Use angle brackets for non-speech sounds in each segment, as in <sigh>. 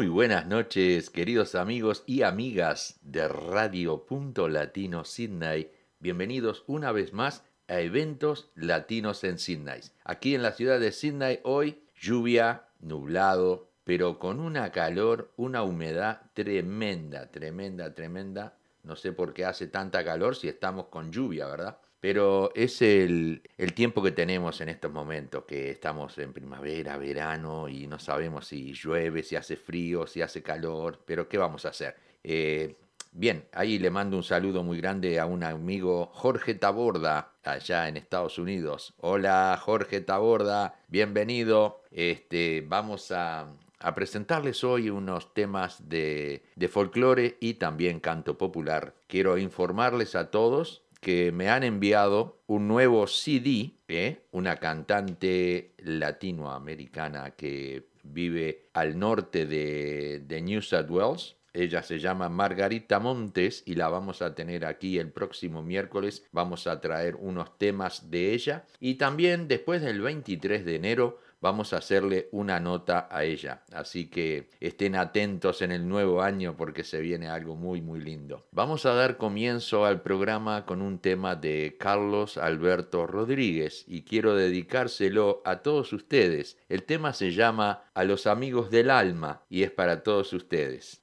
Muy buenas noches, queridos amigos y amigas de Radio Punto Latino Sydney. Bienvenidos una vez más a eventos latinos en Sydney. Aquí en la ciudad de Sydney hoy lluvia, nublado, pero con una calor, una humedad tremenda, tremenda, tremenda. No sé por qué hace tanta calor si estamos con lluvia, ¿verdad? Pero es el, tiempo que tenemos en estos momentos, que estamos en primavera, verano y no sabemos si llueve, si hace frío, si hace calor, pero ¿qué vamos a hacer? Eh, bien, ahí le mando un saludo muy grande a un amigo Jorge Taborda, allá en Estados Unidos. Hola Jorge Taborda, bienvenido. Este, vamos a, presentarles hoy unos temas de, de folclore y también canto popular. Quiero informarles a todos que me han enviado un nuevo CD, ¿eh? una cantante latinoamericana que vive al norte de, de New South Wales. Ella se llama Margarita Montes y la vamos a tener aquí el próximo miércoles. Vamos a traer unos temas de ella. Y también después del 23 de enero vamos a hacerle una nota a ella. Así que estén atentos en el nuevo año porque se viene algo muy muy lindo. Vamos a dar comienzo al programa con un tema de Carlos Alberto Rodríguez y quiero dedicárselo a todos ustedes. El tema se llama A los amigos del alma y es para todos ustedes.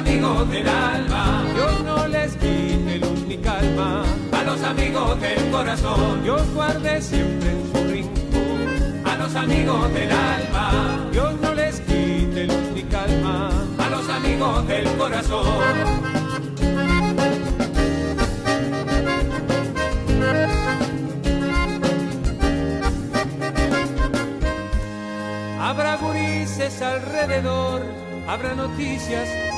amigos del alma. Dios no les quite luz ni calma a los amigos del corazón. Dios guarde siempre en su rincón a los amigos del alma. Dios no les quite luz ni calma a los amigos del corazón. Habrá gurises alrededor, habrá noticias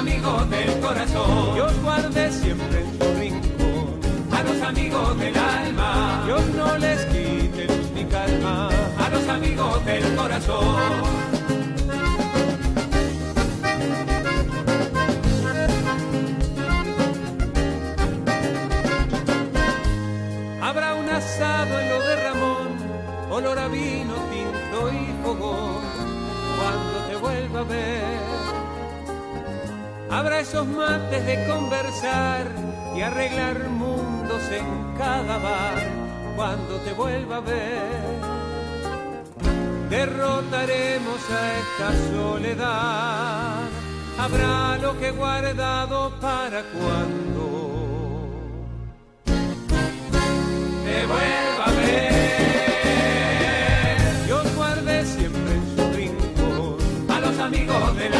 Amigos del corazón. Dios guarde siempre en su rincón a los amigos del alma. Dios no les quite luz ni calma a los amigos del corazón. en lo de Ramón, olor a vino, tinto y fogón, cuando te vuelva a ver. Habrá esos mates de conversar y arreglar mundos en cada bar, cuando te vuelva a ver. Derrotaremos a esta soledad, habrá lo que guardado para cuando te vuelva a ver. Dios guarde siempre en su rincón a los amigos del alma.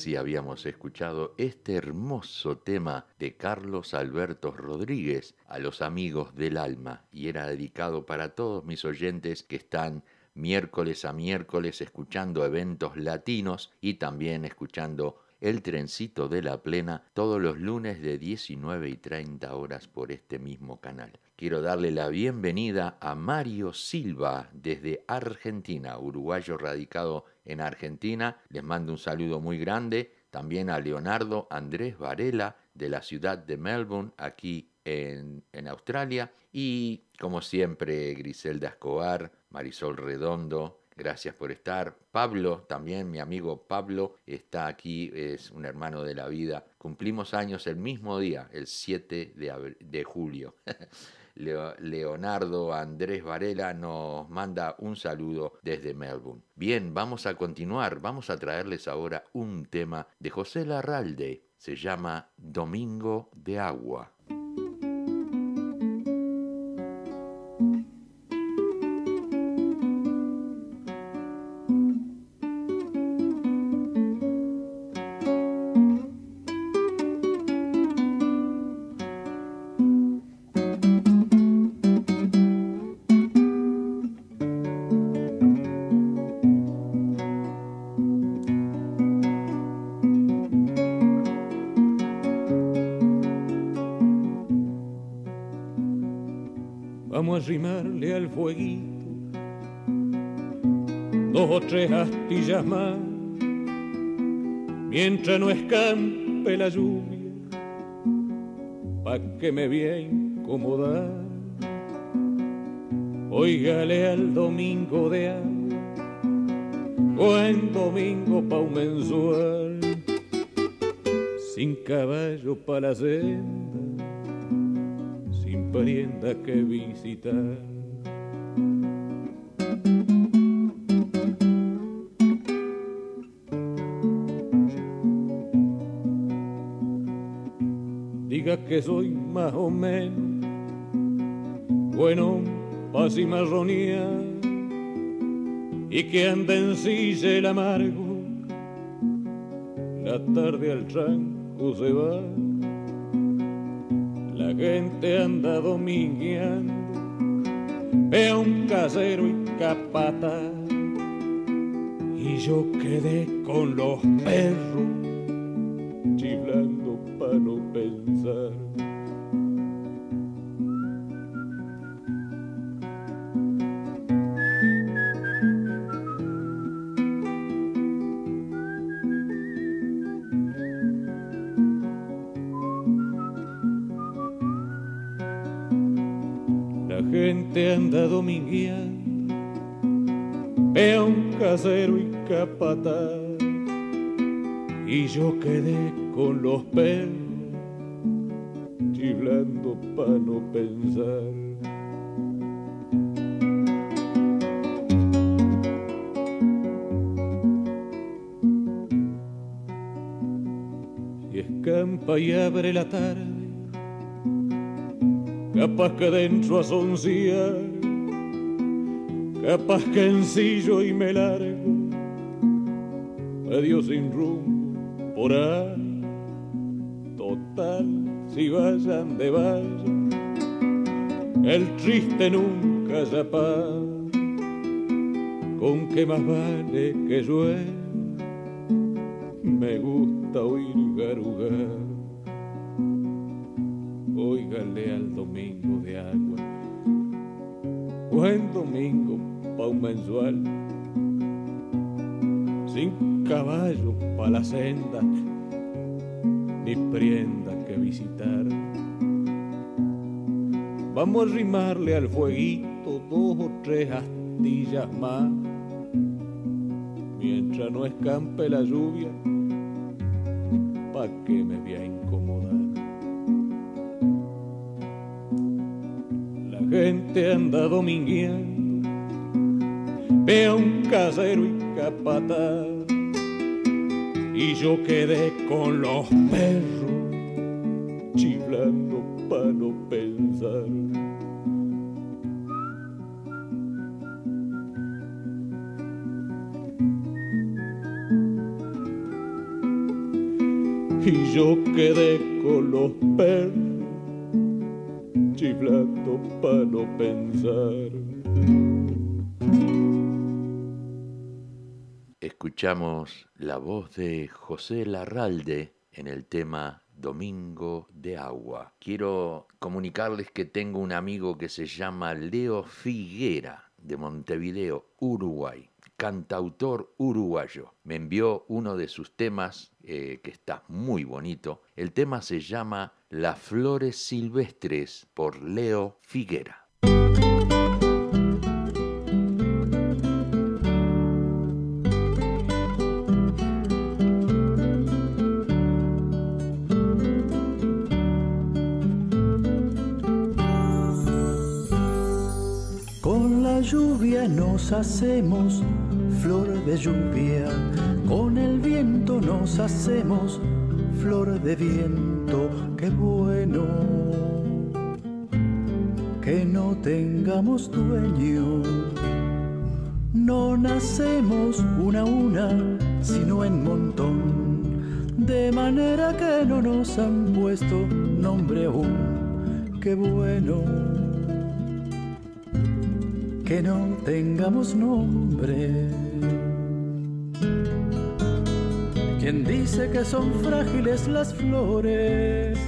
así habíamos escuchado este hermoso tema de Carlos Alberto Rodríguez a los amigos del alma y era dedicado para todos mis oyentes que están miércoles a miércoles escuchando eventos latinos y también escuchando el trencito de la plena todos los lunes de 19 y 30 horas por este mismo canal. Quiero darle la bienvenida a Mario Silva desde Argentina, uruguayo radicado en Argentina. Les mando un saludo muy grande. También a Leonardo Andrés Varela de la ciudad de Melbourne, aquí en, en Australia. Y como siempre, Griselda Escobar, Marisol Redondo, Gracias por estar. Pablo, también mi amigo Pablo, está aquí, es un hermano de la vida. Cumplimos años el mismo día, el 7 de, de julio. <laughs> Leonardo Andrés Varela nos manda un saludo desde Melbourne. Bien, vamos a continuar, vamos a traerles ahora un tema de José Larralde, se llama Domingo de Agua. Arrimarle al fueguito dos o tres astillas más, mientras no escampe la lluvia, pa' que me voy a incomodar. Óigale al domingo de agua, buen domingo pa' un mensual, sin caballo pa' la senda parienda que visitar. Diga que soy más o menos bueno, paz y marronía y que anda en silla el amargo. La tarde al tranco se va la gente anda domingueando, ve un casero y capata, y yo quedé con los perros, anda domingueando, un casero y capataz, y yo quedé con los perros, chiflando para no pensar. Si escampa y abre la tarde, capaz que dentro a sonciar, capaz que ensillo y me largo, medio sin rumbo por ahí, total, si vayan de vayan, el triste nunca se apaga, con qué más vale que llueva, Vamos a rimarle al fueguito dos o tres astillas más, mientras no escampe la lluvia, pa' que me vea gente anda domingueando, veo un casero y capataz, y yo quedé con los perros, chiflando para no pensar. y yo quedé con los perros chiflando para no pensar. Escuchamos la voz de José Larralde en el tema Domingo de Agua. Quiero comunicarles que tengo un amigo que se llama Leo Figuera de Montevideo, Uruguay cantautor uruguayo. Me envió uno de sus temas eh, que está muy bonito. El tema se llama Las Flores Silvestres por Leo Figuera. Con el viento nos hacemos flor de viento, qué bueno que no tengamos dueño. No nacemos una a una, sino en montón, de manera que no nos han puesto nombre aún, qué bueno que no tengamos nombre. ¿Quién dice que son frágiles las flores?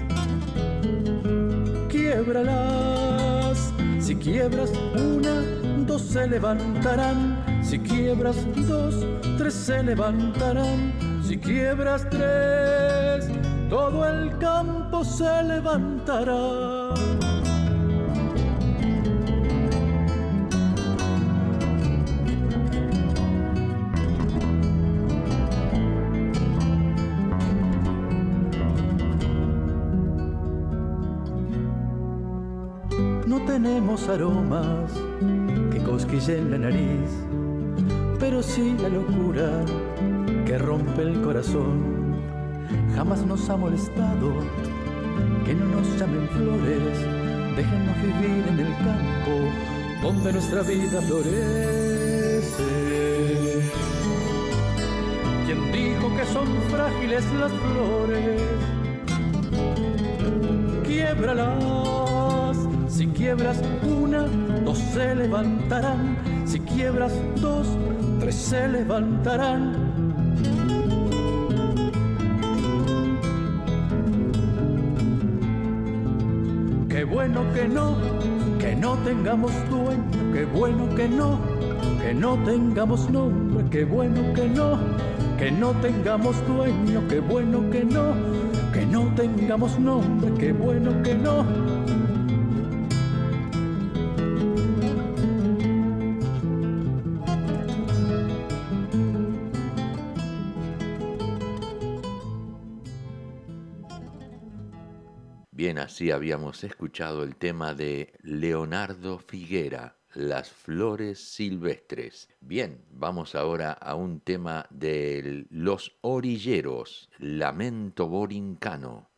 Quiebralas, si quiebras una, dos se levantarán, si quiebras dos, tres se levantarán, si quiebras tres, todo el campo se levantará. Aromas que cosquillen la nariz, pero sí la locura que rompe el corazón. Jamás nos ha molestado que no nos llamen flores, déjenos vivir en el campo donde nuestra vida florece. ¿Quién dijo que son frágiles las flores? Quiebralas si quiebras dos se levantarán. Si quiebras dos, tres se levantarán. Qué bueno que no, que no tengamos dueño. Qué bueno que no, que no tengamos nombre. Qué bueno que no, que no tengamos dueño. Qué bueno que no, que no tengamos nombre. Qué bueno que no así habíamos escuchado el tema de Leonardo Figuera, Las Flores Silvestres. Bien, vamos ahora a un tema de Los Orilleros, Lamento Borincano.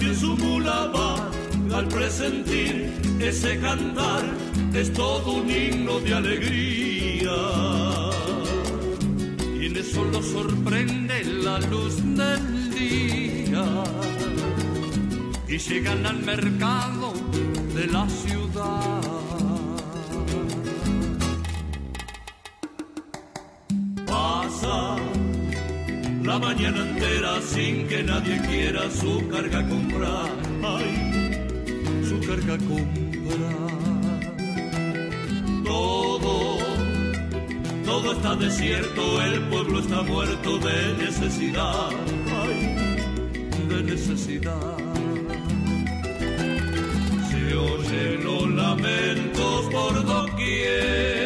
También su mula va al presentir ese cantar, es todo un himno de alegría y en eso lo sorprende la luz del día y llegan al mercado de la ciudad. Mañana entera sin que nadie quiera su carga comprar. Ay, su carga comprar. Todo todo está desierto, el pueblo está muerto de necesidad, ay, de necesidad. Se oyen los lamentos por doquier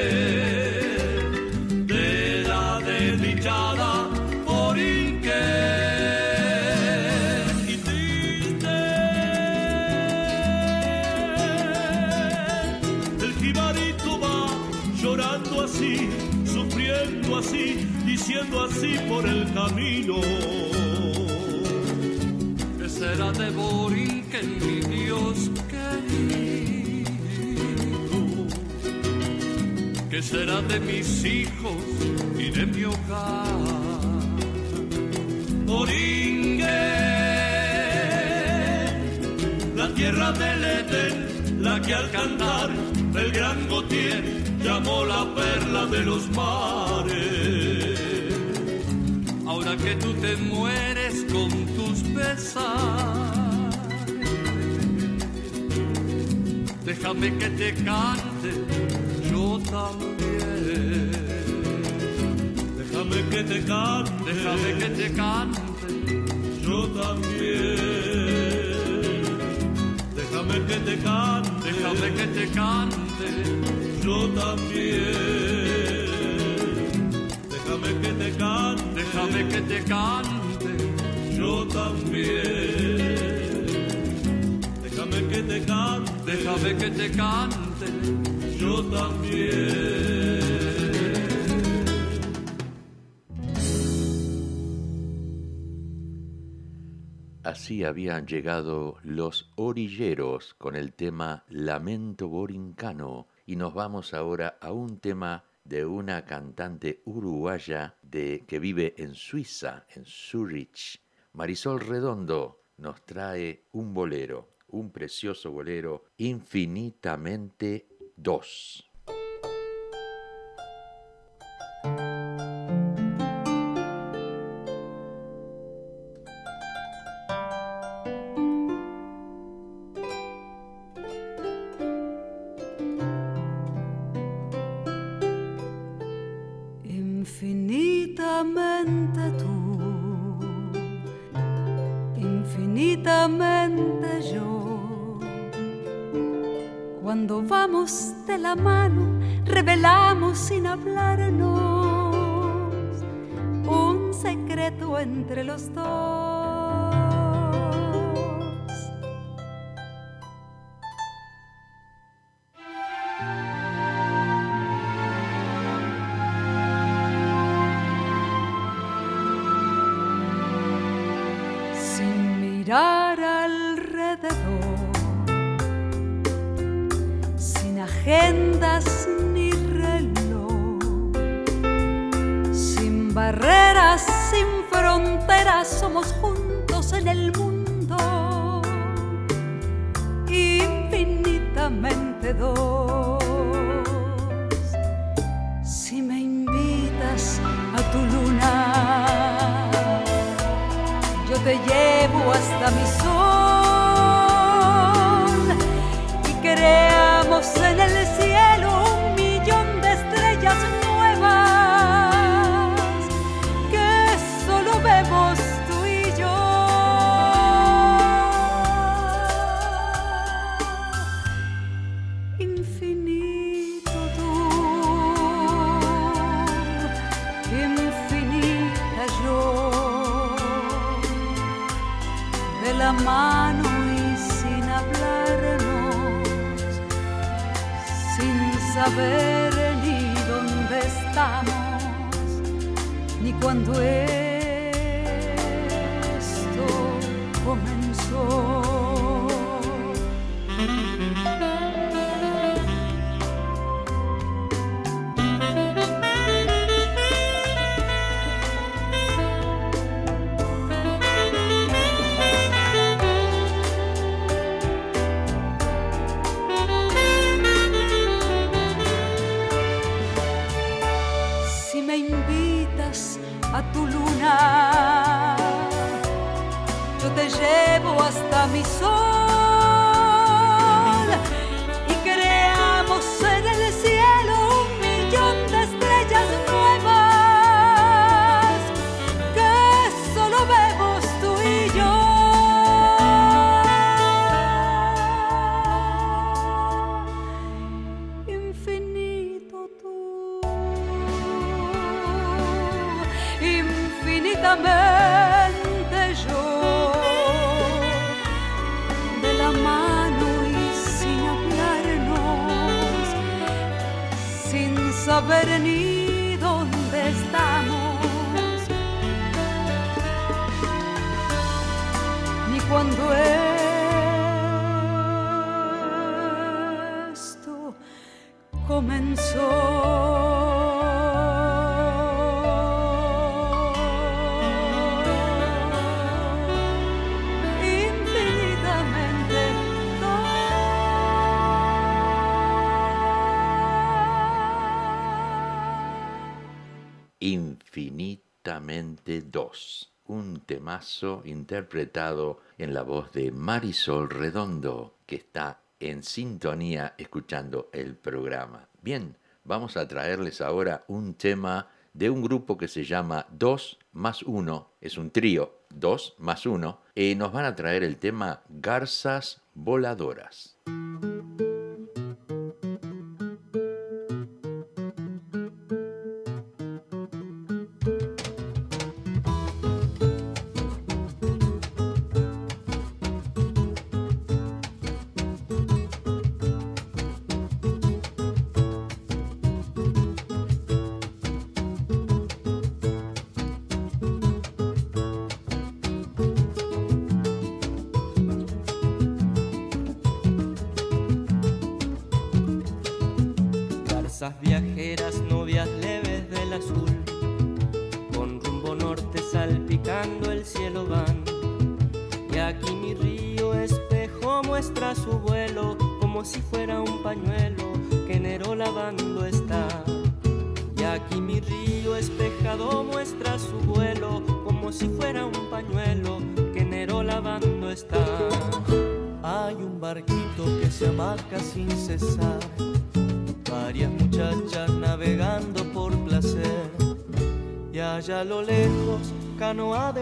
diciendo así por el camino. ¿Qué será de Borinquen, mi Dios querido? ¿Qué será de mis hijos y de mi hogar? Borinquen, la tierra del Edén, la que al cantar el gran Gautier llamó la perla de los mares. Que tú te mueres con tus pesares, déjame que te cante yo también. Déjame que te cante, déjame que te cante yo también. Déjame que te cante, déjame que te cante yo también. Déjame que te cante, déjame que te cante, yo también. Déjame que te cante, déjame que te cante, yo también. Así habían llegado los orilleros con el tema Lamento Borincano y nos vamos ahora a un tema de una cantante uruguaya de, que vive en Suiza, en Zurich. Marisol Redondo nos trae un bolero, un precioso bolero, infinitamente dos. Mirar alrededor, sin agendas ni reloj, sin barreras, sin fronteras, somos juntos en el mundo, infinitamente dos. Hasta mi saber ni dónde estamos, ni cuándo esto saber ni Infinitamente 2, un temazo interpretado en la voz de Marisol Redondo, que está en sintonía escuchando el programa. Bien, vamos a traerles ahora un tema de un grupo que se llama 2 más 1, es un trío, 2 más 1, y nos van a traer el tema Garzas Voladoras.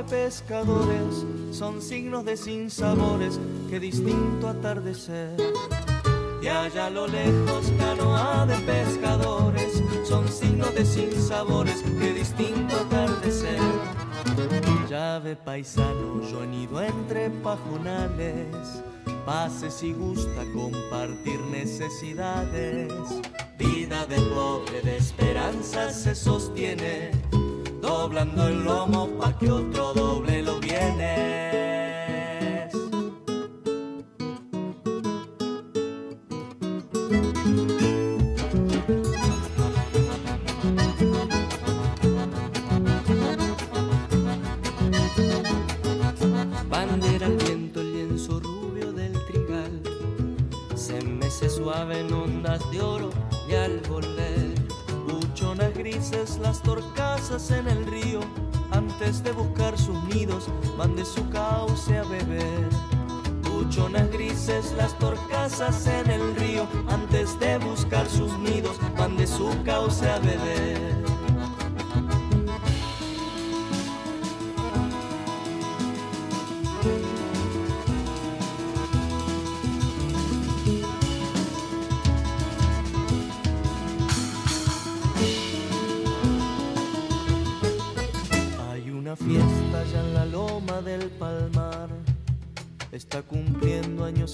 Pescadores son signos de sinsabores que distinto atardecer. Y allá a lo lejos canoa de pescadores son signos de sinsabores que distinto atardecer. Llave paisano, yo nido entre pajonales, pase si gusta compartir necesidades. Vida de pobre de esperanza se sostiene doblando el lomo cauce a beber. Buchonas grises las torcasas en el río, antes de buscar sus nidos, van de su cauce a beber.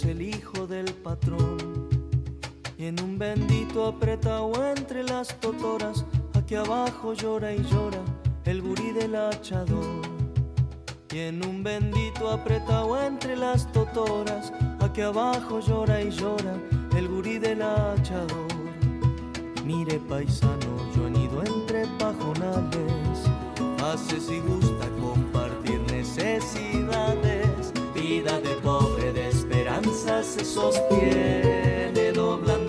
El hijo del patrón. Y en un bendito apretado entre las totoras, aquí abajo llora y llora el gurí del hachador. Y en un bendito apretado entre las totoras, aquí abajo llora y llora el gurí del hachador. Mire paisano, yo he ido entre pajonales, hace si gusta compartir necesidades, vida de pobre esperanza se sostiene doblando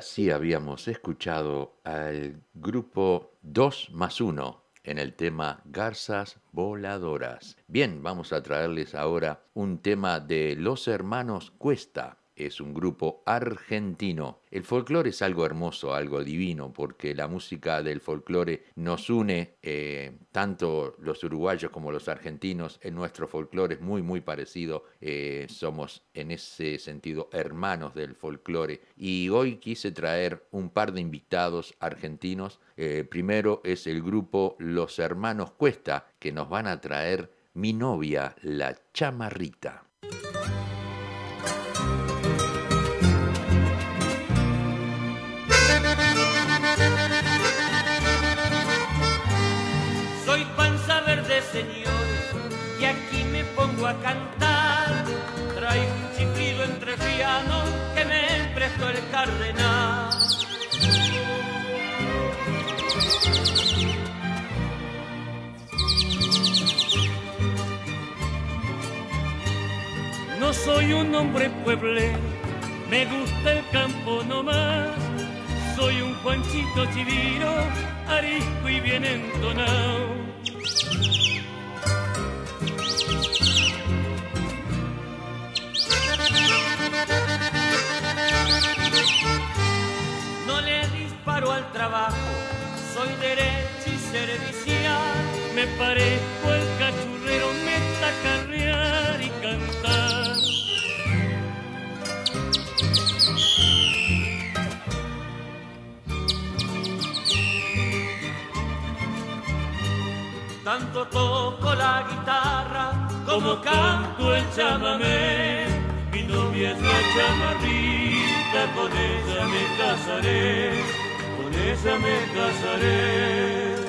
así habíamos escuchado al grupo 2 más 1 en el tema Garzas Voladoras. Bien, vamos a traerles ahora un tema de los hermanos Cuesta. Es un grupo argentino. El folclore es algo hermoso, algo divino, porque la música del folclore nos une, eh, tanto los uruguayos como los argentinos. En nuestro folclore es muy, muy parecido. eh, somos en ese sentido hermanos del folclore. Y hoy quise traer un par de invitados argentinos. Eh, primero es el grupo Los Hermanos Cuesta, que nos van a traer Mi novia, la chamarrita. No soy un hombre pueblero, me gusta el campo nomás. Soy un Juanchito chiviro, arisco y bien entonado. No le disparo al trabajo, soy derecho y servicial. Me parezco el cachurrero, me tacarrear y cantar. Tanto toco la guitarra como canto el chamamé. Mi novia es la chamarrita, con ella me casaré, con ella me casaré.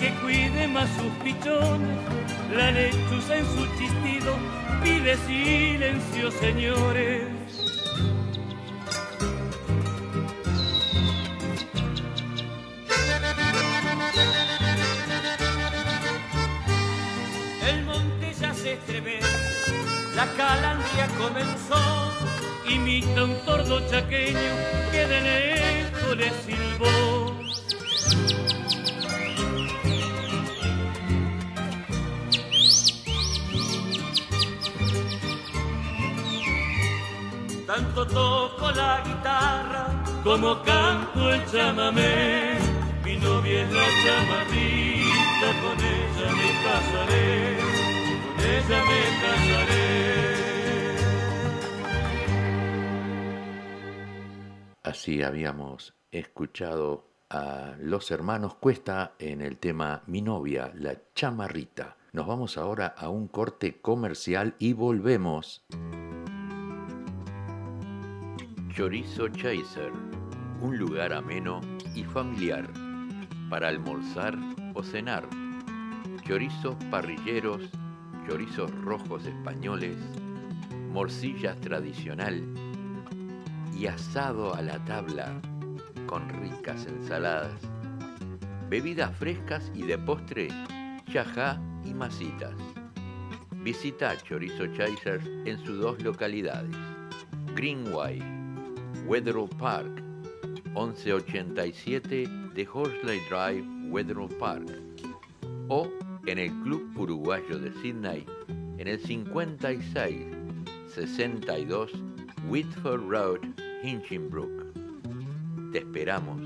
Que cuide más sus pichones. La lechuza en su chistido pide silencio, señores. El monte ya se estremece, la calandria comenzó. Imita un tordo chaqueño como canto el chamamé. Mi novia es la chamarrita, con ella me casaré, con ella me casaré. Así habíamos escuchado a los hermanos Cuesta en el tema Mi novia, la chamarrita. Nos vamos ahora a un corte comercial y volvemos. Chorizo Chaser, un lugar ameno y familiar para almorzar o cenar. Chorizos parrilleros, chorizos rojos españoles, morcillas tradicional, y asado a la tabla con ricas ensaladas, bebidas frescas y de postre, chajá y masitas. Visita Chorizo Chasers en sus dos localidades, Greenway, Wetherill Park, 1187 de Horsley Drive, Wetherill Park, o en el Club Uruguayo de Sydney en el 56 62 Whitford Road, Hinchinbrook. Te esperamos.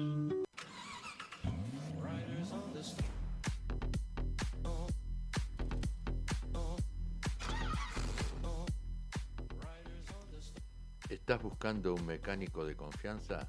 ¿Estás buscando un mecánico de confianza?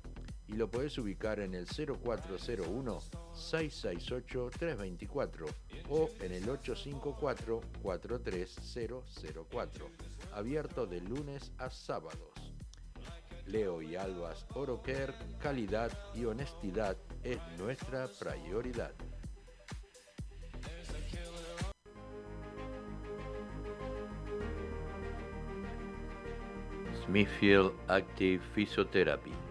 y lo puedes ubicar en el 0401-668-324 o en el 854-43004, abierto de lunes a sábados. Leo y Albas Oroker, calidad y honestidad es nuestra prioridad. Smithfield Active Physiotherapy.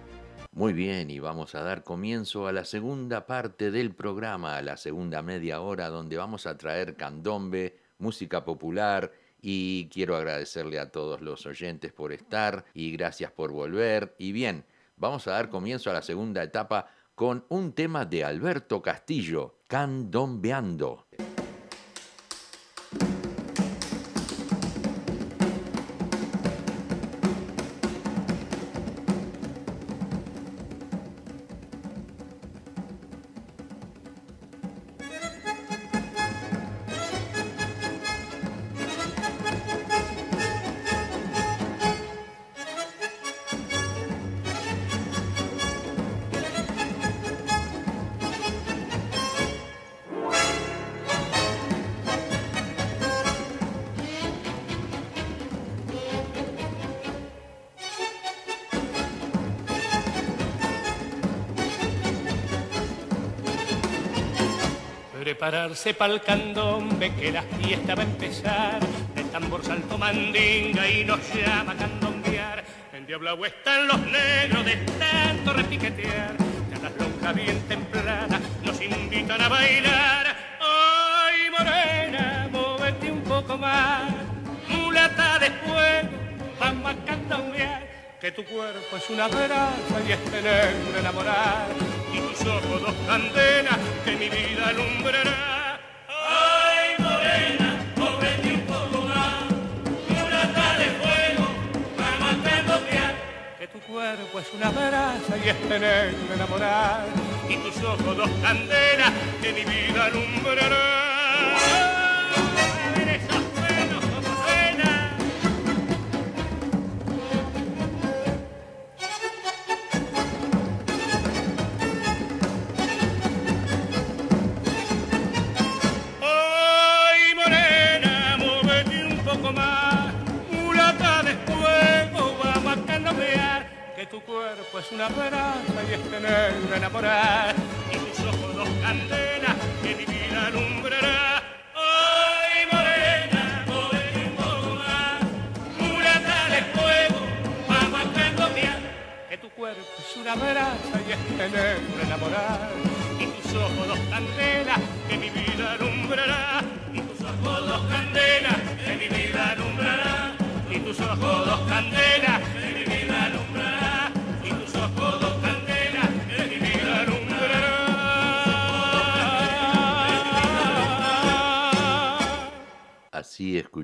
Muy bien, y vamos a dar comienzo a la segunda parte del programa, a la segunda media hora, donde vamos a traer candombe, música popular, y quiero agradecerle a todos los oyentes por estar y gracias por volver. Y bien, vamos a dar comienzo a la segunda etapa con un tema de Alberto Castillo, Candombeando. Prepararse pa'l candombe que la fiesta va a empezar. El tambor salto mandinga y nos llama candombear. En Diablo están los negros de tanto repiquetear. Ya las lonjas bien templadas nos invitan a bailar. Ay, morena, móvete un poco más. Mulata de fuego, vamos a candombear. Que tu cuerpo es una brasa y este negro enamorar y tus ojos dos candelas que mi vida alumbrará. Una brasa y este negro enamorar y tus ojos dos candelas que mi vida alumbrará.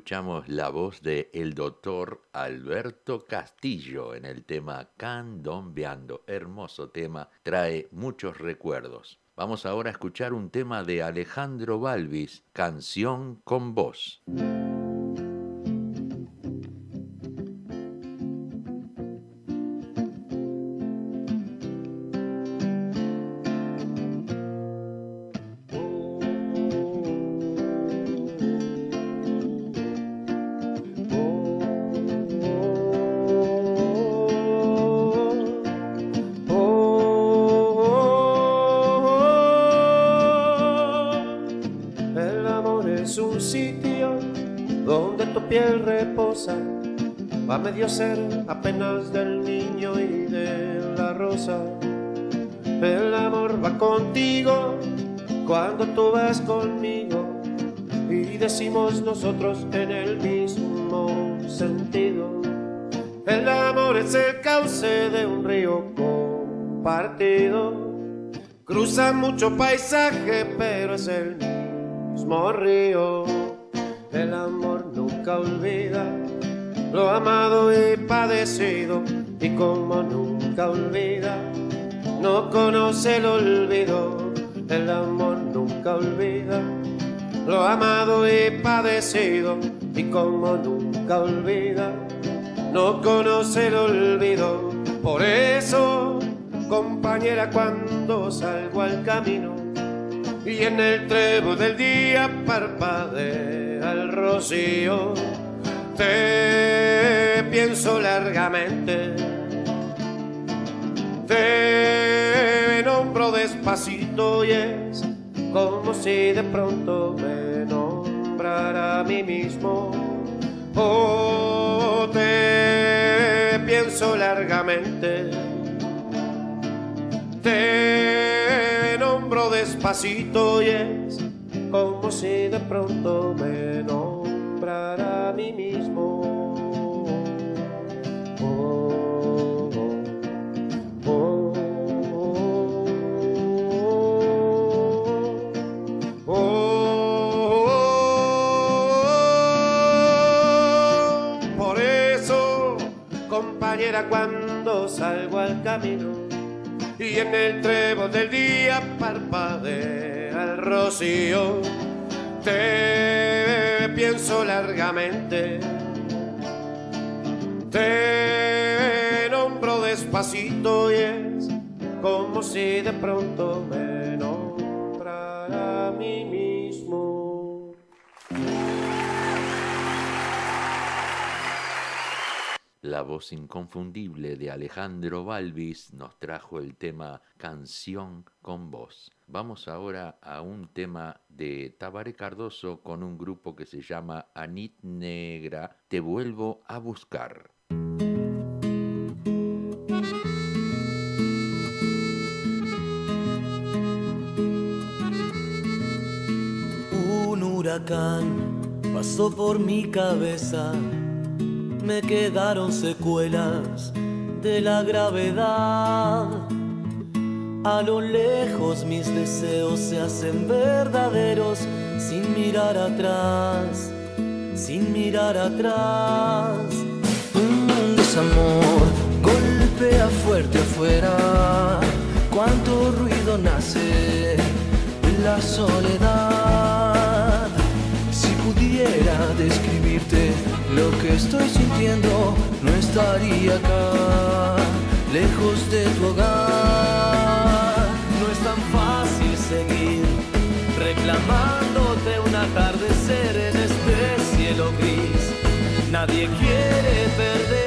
Escuchamos la voz de el doctor Alberto Castillo en el tema Candombeando. Hermoso tema, trae muchos recuerdos. Vamos ahora a escuchar un tema de Alejandro Balvis, Canción con voz. Medio ser apenas del niño y de la rosa. El amor va contigo cuando tú vas conmigo y decimos nosotros en el mismo sentido. El amor es el cauce de un río compartido. Cruza mucho paisaje, pero es el mismo río. El amor nunca olvida lo amado y padecido, y como nunca olvida, no conoce el olvido, el amor nunca olvida, lo amado y padecido, y como nunca olvida, no conoce el olvido, por eso, compañera, cuando salgo al camino, y en el trevo del día parpadea el rocío, te pienso largamente, te nombro despacito y es como si de pronto me nombrara a mí mismo. Oh, te pienso largamente, te despacito y es como si de pronto me nombrara a mí mismo. cuando salgo al camino y en el trevo del día parpadea el rocío. Te pienso largamente, te nombro despacito y es como si de pronto me La voz inconfundible de Alejandro Balvis nos trajo el tema Canción con voz. Vamos ahora a un tema de Tabaré Cardoso con un grupo que se llama Anit Negra, Te vuelvo a buscar. Un huracán pasó por mi cabeza me quedaron secuelas de la gravedad. A lo lejos mis deseos se hacen verdaderos sin mirar atrás, sin mirar atrás. Un desamor golpea fuerte afuera, cuánto ruido nace en la soledad. Describirte lo que estoy sintiendo no estaría acá, lejos de tu hogar. No es tan fácil seguir reclamándote un atardecer en este cielo gris. Nadie quiere perder.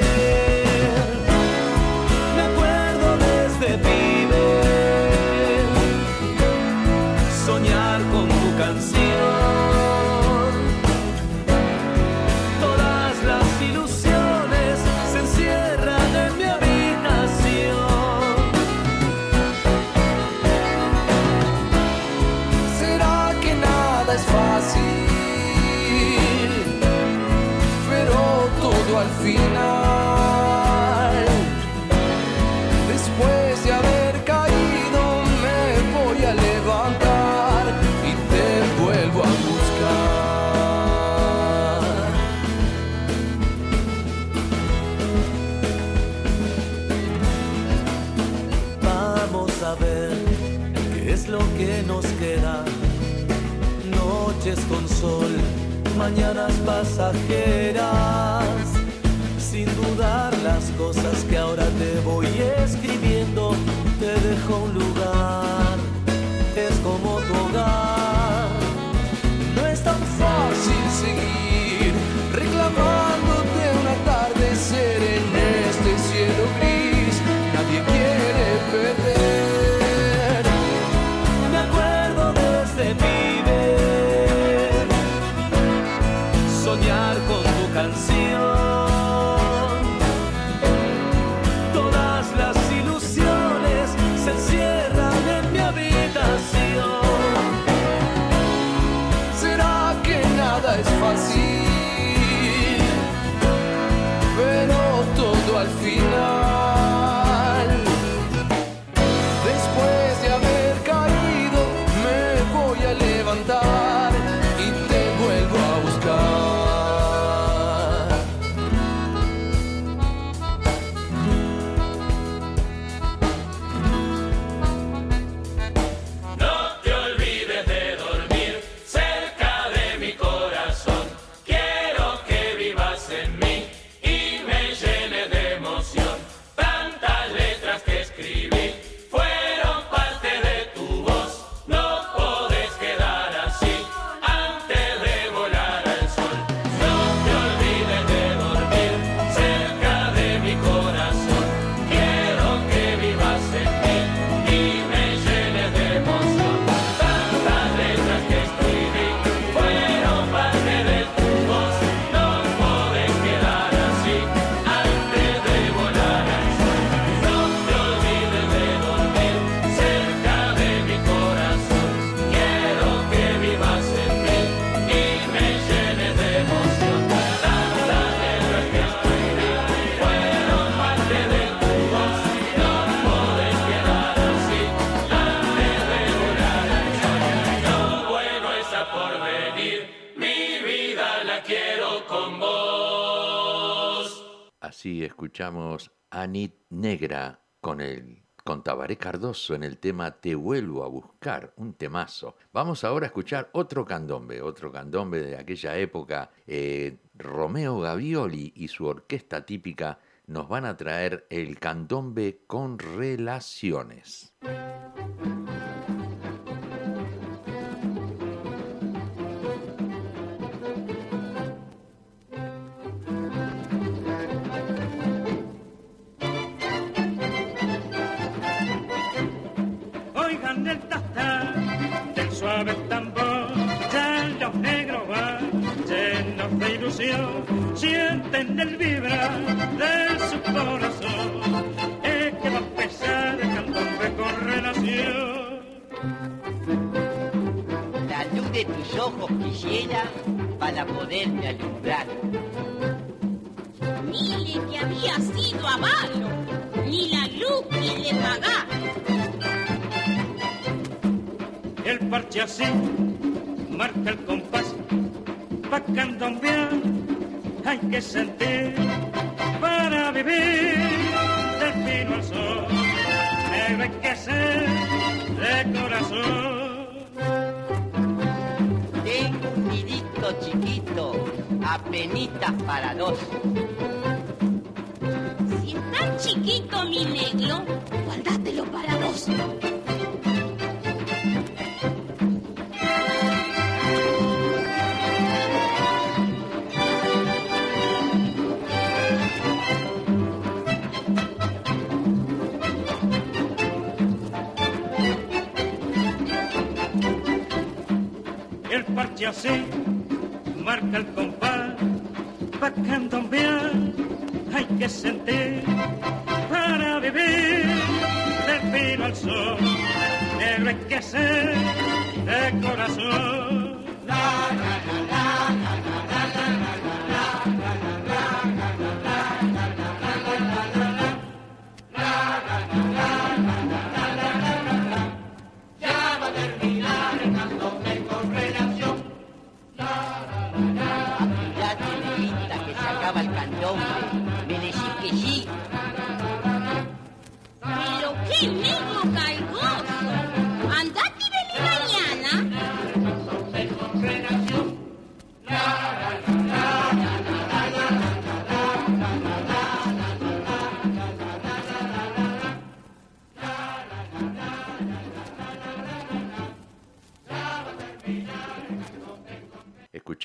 levantar. con el con Tabaré Cardoso en el tema Te vuelvo a buscar, un temazo. Vamos ahora a escuchar otro candombe, otro candombe de aquella época. Eh, Romeo Gavioli y su orquesta típica nos van a traer el candombe con relaciones. para poderme alumbrar. Ni que había sido avaro, ni la luz que le pagá. El parche así marca el compás, pa' candombear hay que sentir Benita Paradosa.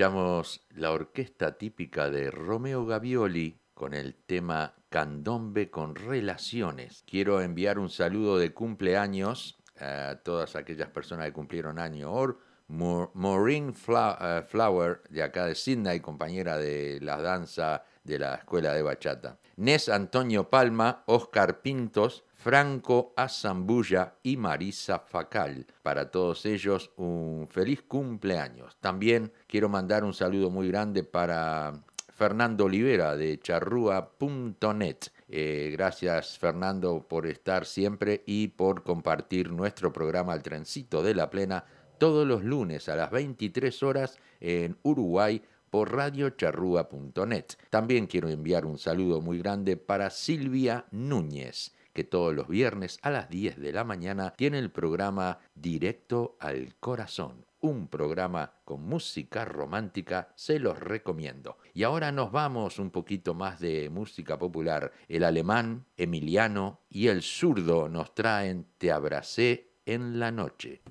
La orquesta típica de Romeo Gavioli con el tema Candombe con Relaciones. Quiero enviar un saludo de cumpleaños a todas aquellas personas que cumplieron año hoy. Maureen eh, Flower, de acá de Sydney, compañera de la danza de la Escuela de Bachata. Nes Antonio Palma, Oscar Pintos, Franco Azambulla y Marisa Facal. Para todos ellos, un feliz cumpleaños. También quiero mandar un saludo muy grande para Fernando Olivera de charrúa.net. Eh, gracias Fernando por estar siempre y por compartir nuestro programa El Trencito de la Plena todos los lunes a las 23 horas en Uruguay por radiocharrúa.net. También quiero enviar un saludo muy grande para Silvia Núñez que todos los viernes a las 10 de la mañana tiene el programa Directo al Corazón. Un programa con música romántica, se los recomiendo. Y ahora nos vamos un poquito más de música popular. El alemán, Emiliano y el zurdo nos traen Te abracé en la noche.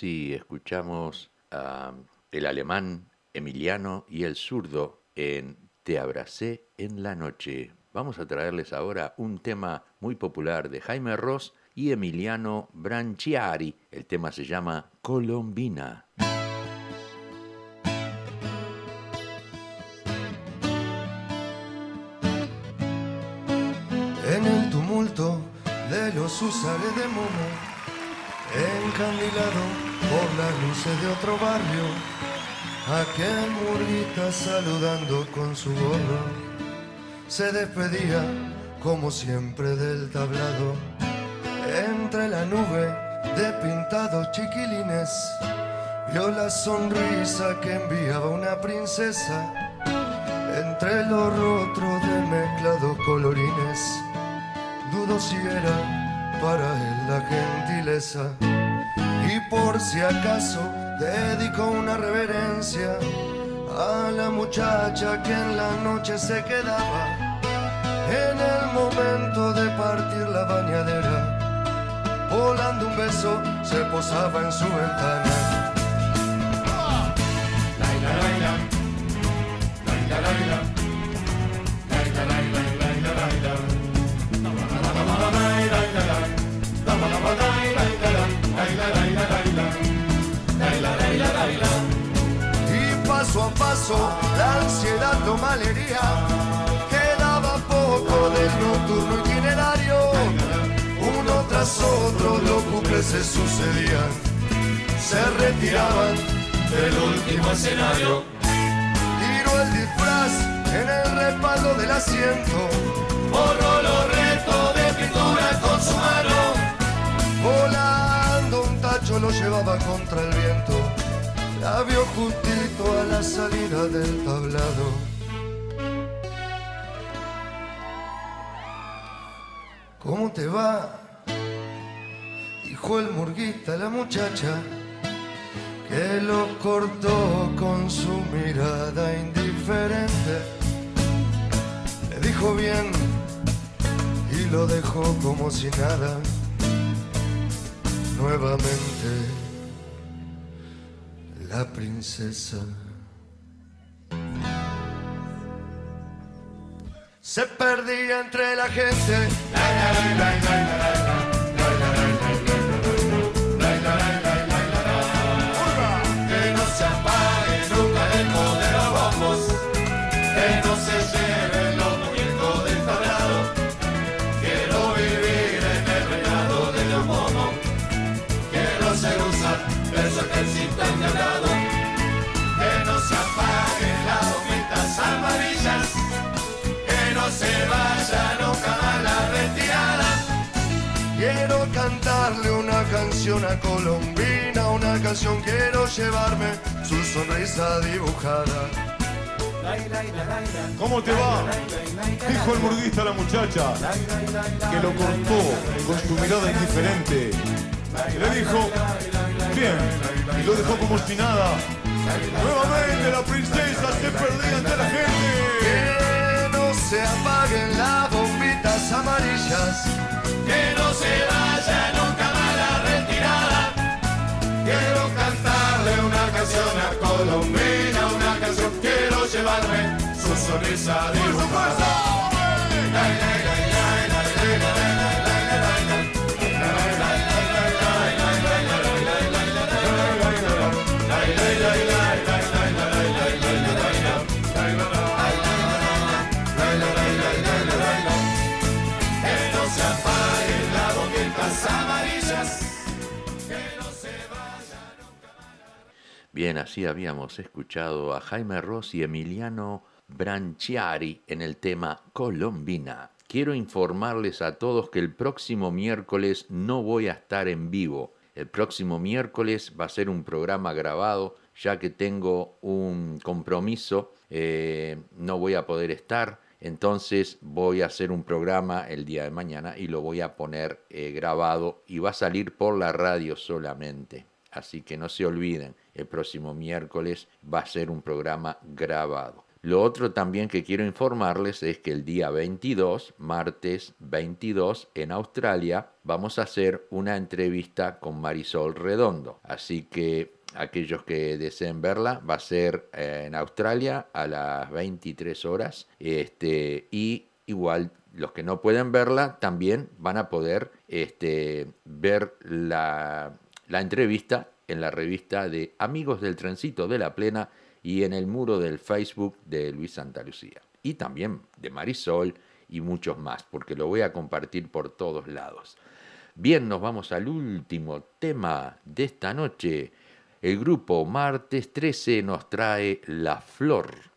Así escuchamos a el alemán Emiliano y el zurdo en Te abracé en la noche. Vamos a traerles ahora un tema muy popular de Jaime Ross y Emiliano Branchiari. El tema se llama Colombina. En el tumulto de los usares de Momo encandilado por las luces de otro barrio, aquel murguita saludando con su gorro, se despedía como siempre del tablado, entre la nube de pintados chiquilines, vio la sonrisa que enviaba una princesa, entre los rostros de mezclados colorines, dudo si era para él la gentileza. Y por si acaso dedico una reverencia a la muchacha que en la noche se quedaba en el momento de partir la bañadera. Volando un beso se posaba en su ventana paso a paso la ansiedad lo malhería. Quedaba poco del nocturno itinerario, uno tras otro los cumples se sucedían, se retiraban del último escenario. Tiró el disfraz en el respaldo del asiento, borró los retos de pintura con su mano, volando un tacho lo llevaba contra el viento la vio justito a la salida del tablado. ¿Cómo te va? Dijo el murguita la muchacha que lo cortó con su mirada indiferente. Le dijo bien y lo dejó como si nada. Nuevamente la princesa. se perdía entre la gente. Se vaya nunca a la retirada. Quiero cantarle una canción a Colombina, una canción quiero llevarme su sonrisa dibujada. ¿Cómo te va? Dijo el murguista a la muchacha, que lo cortó con su mirada indiferente. Le dijo, bien, y lo dejó como si nada. Nuevamente la princesa se perdía ante la gente. Se apaguen las bombitas amarillas. Que no se vaya nunca más la retirada. Quiero cantarle una canción a Colombina, una canción quiero llevarme su sonrisa dibujada. Que Bien, así habíamos escuchado a Jaime Ross y Emiliano Branchiari en el tema Colombina. Quiero informarles a todos que el próximo miércoles no voy a estar en vivo. El próximo miércoles va a ser un programa grabado, ya que tengo un compromiso, eh, no voy a poder estar. Entonces voy a hacer un programa el día de mañana y lo voy a poner eh, grabado y va a salir por la radio solamente. Así que no se olviden, el próximo miércoles va a ser un programa grabado. Lo otro también que quiero informarles es que el día 22, martes 22, en Australia, vamos a hacer una entrevista con Marisol Redondo. Así que aquellos que deseen verla, va a ser eh, en Australia a las 23 horas. Este, y igual los que no pueden verla también van a poder este, ver la, la entrevista en la revista de Amigos del Trencito de la Plena y en el muro del Facebook de Luis Santa Lucía. Y también de Marisol y muchos más, porque lo voy a compartir por todos lados. Bien, nos vamos al último tema de esta noche. El grupo Martes 13 nos trae La Flor.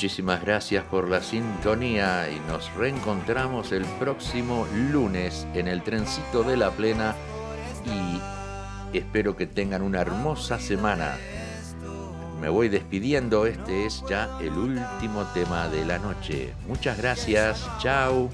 Muchísimas gracias por la sintonía y nos reencontramos el próximo lunes en el trencito de la plena y espero que tengan una hermosa semana. Me voy despidiendo, este es ya el último tema de la noche. Muchas gracias, chao.